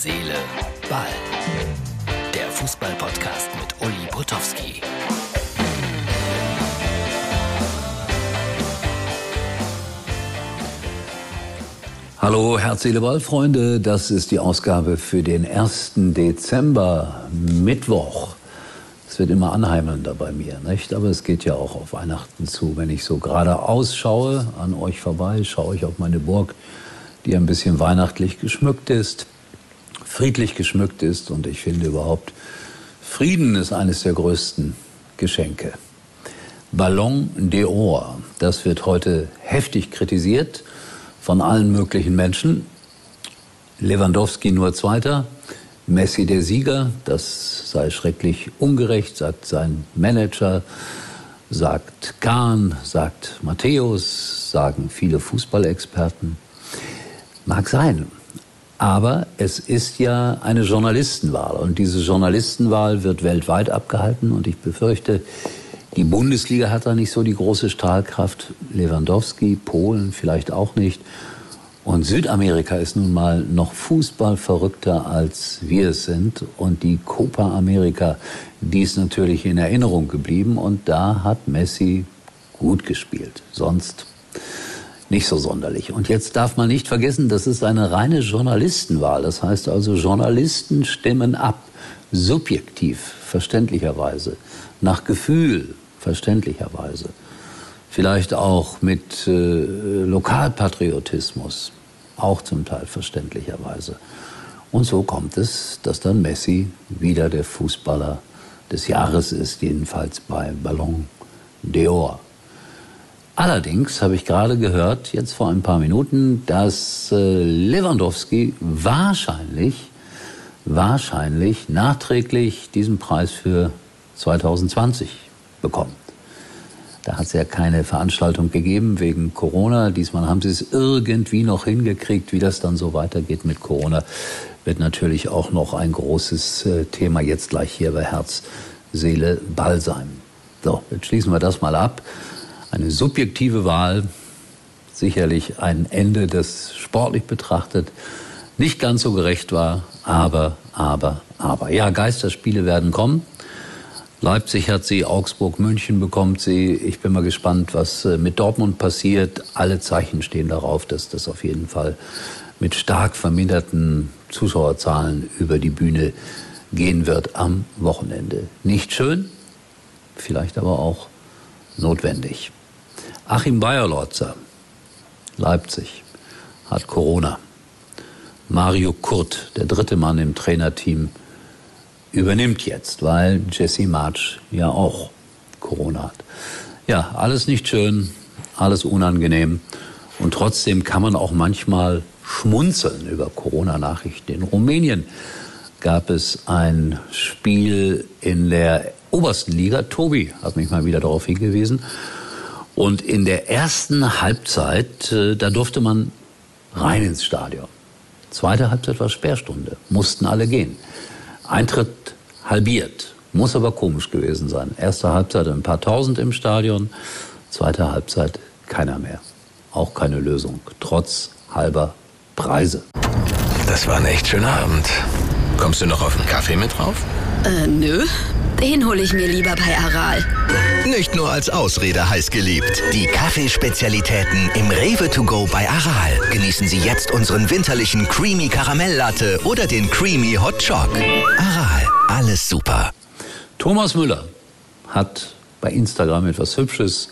Seele, Ball. Der Fußball-Podcast mit Uli Potowski. Hallo, Herz, Seele, Ball, Freunde. Das ist die Ausgabe für den 1. Dezember, Mittwoch. Es wird immer anheimelnder bei mir, nicht? Aber es geht ja auch auf Weihnachten zu. Wenn ich so gerade ausschaue, an euch vorbei, schaue ich auf meine Burg, die ein bisschen weihnachtlich geschmückt ist, friedlich geschmückt ist. Und ich finde überhaupt, Frieden ist eines der größten Geschenke. Ballon d'Or, das wird heute heftig kritisiert von allen möglichen Menschen. Lewandowski nur Zweiter, Messi der Sieger, das sei schrecklich ungerecht, sagt sein Manager, sagt Kahn, sagt Matthäus, sagen viele Fußballexperten. Mag sein, aber es ist ja eine Journalistenwahl und diese Journalistenwahl wird weltweit abgehalten und ich befürchte, die Bundesliga hat da nicht so die große Strahlkraft. Lewandowski, Polen vielleicht auch nicht. Und Südamerika ist nun mal noch fußballverrückter als wir es sind. Und die Copa America, die ist natürlich in Erinnerung geblieben. Und da hat Messi gut gespielt. Sonst nicht so sonderlich. Und jetzt darf man nicht vergessen, das ist eine reine Journalistenwahl. Das heißt also, Journalisten stimmen ab. Subjektiv, verständlicherweise. Nach Gefühl, verständlicherweise. Vielleicht auch mit äh, Lokalpatriotismus auch zum Teil verständlicherweise. Und so kommt es, dass dann Messi wieder der Fußballer des Jahres ist, jedenfalls bei Ballon d'Or. Allerdings habe ich gerade gehört, jetzt vor ein paar Minuten, dass äh, Lewandowski wahrscheinlich, wahrscheinlich nachträglich diesen Preis für 2020 bekommt. Da hat es ja keine Veranstaltung gegeben wegen Corona. Diesmal haben sie es irgendwie noch hingekriegt. Wie das dann so weitergeht mit Corona, wird natürlich auch noch ein großes äh, Thema jetzt gleich hier bei Herz, Seele, Ball sein. So, jetzt schließen wir das mal ab. Eine subjektive Wahl, sicherlich ein Ende, das sportlich betrachtet nicht ganz so gerecht war, aber, aber, aber. Ja, Geisterspiele werden kommen. Leipzig hat sie, Augsburg, München bekommt sie. Ich bin mal gespannt, was äh, mit Dortmund passiert. Alle Zeichen stehen darauf, dass das auf jeden Fall mit stark verminderten Zuschauerzahlen über die Bühne gehen wird am Wochenende. Nicht schön, vielleicht aber auch notwendig. Achim Bayerlotzer, Leipzig, hat Corona. Mario Kurt, der dritte Mann im Trainerteam, übernimmt jetzt, weil Jesse March ja auch Corona hat. Ja, alles nicht schön, alles unangenehm. Und trotzdem kann man auch manchmal schmunzeln über Corona-Nachrichten. In Rumänien gab es ein Spiel in der obersten Liga. Tobi hat mich mal wieder darauf hingewiesen. Und in der ersten Halbzeit, äh, da durfte man rein ins Stadion. Zweite Halbzeit war Sperrstunde, mussten alle gehen. Eintritt halbiert. Muss aber komisch gewesen sein. Erste Halbzeit ein paar tausend im Stadion, zweite Halbzeit keiner mehr. Auch keine Lösung, trotz halber Preise. Das war ein echt schöner Abend. Kommst du noch auf einen Kaffee mit drauf? Äh, nö. Den hole ich mir lieber bei Aral. Nicht nur als Ausrede heiß geliebt. Die Kaffeespezialitäten im Rewe to go bei Aral. Genießen Sie jetzt unseren winterlichen Creamy Karamelllatte oder den Creamy Hot Choc. Aral, alles super. Thomas Müller hat bei Instagram etwas Hübsches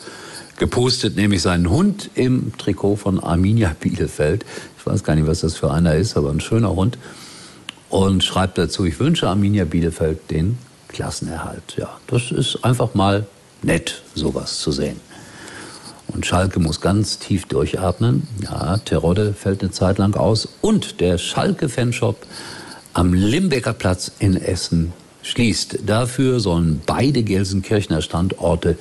gepostet, nämlich seinen Hund im Trikot von Arminia Bielefeld. Ich weiß gar nicht, was das für einer ist, aber ein schöner Hund. Und schreibt dazu, ich wünsche Arminia Bielefeld den Klassenerhalt. Ja, das ist einfach mal nett, sowas zu sehen. Und Schalke muss ganz tief durchatmen. Ja, Terodde fällt eine Zeit lang aus. Und der Schalke-Fanshop am Limbecker Platz in Essen schließt. Dafür sollen beide Gelsenkirchener Standorte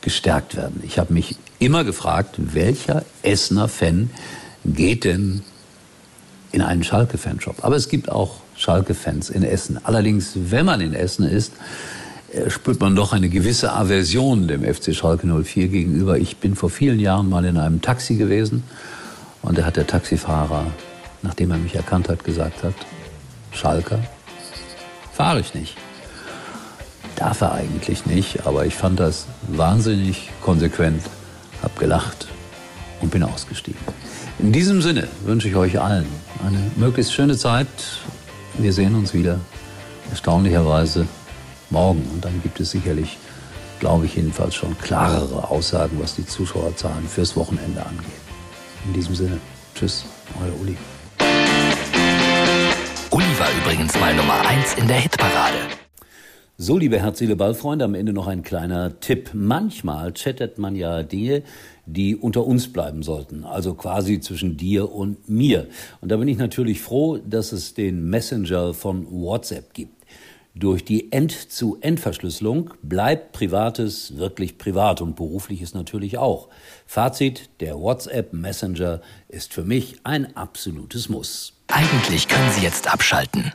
gestärkt werden. Ich habe mich immer gefragt, welcher Essener Fan geht denn in einen Schalke-Fanshop? Aber es gibt auch Schalke-Fans in Essen. Allerdings, wenn man in Essen ist, äh, spürt man doch eine gewisse Aversion dem FC Schalke 04 gegenüber. Ich bin vor vielen Jahren mal in einem Taxi gewesen und da hat der Taxifahrer, nachdem er mich erkannt hat, gesagt hat, Schalker, fahre ich nicht. Darf er eigentlich nicht, aber ich fand das wahnsinnig konsequent, hab gelacht und bin ausgestiegen. In diesem Sinne wünsche ich euch allen eine möglichst schöne Zeit. Wir sehen uns wieder, erstaunlicherweise morgen. Und dann gibt es sicherlich, glaube ich jedenfalls schon klarere Aussagen, was die Zuschauerzahlen fürs Wochenende angeht. In diesem Sinne, tschüss, euer Uli. Uli war übrigens mal Nummer 1 in der Hitparade. So, liebe Herzliche Ballfreunde, am Ende noch ein kleiner Tipp. Manchmal chattet man ja Dinge, die unter uns bleiben sollten, also quasi zwischen dir und mir. Und da bin ich natürlich froh, dass es den Messenger von WhatsApp gibt. Durch die End-zu-End-Verschlüsselung bleibt Privates wirklich privat und berufliches natürlich auch. Fazit, der WhatsApp Messenger ist für mich ein absolutes Muss. Eigentlich können Sie jetzt abschalten.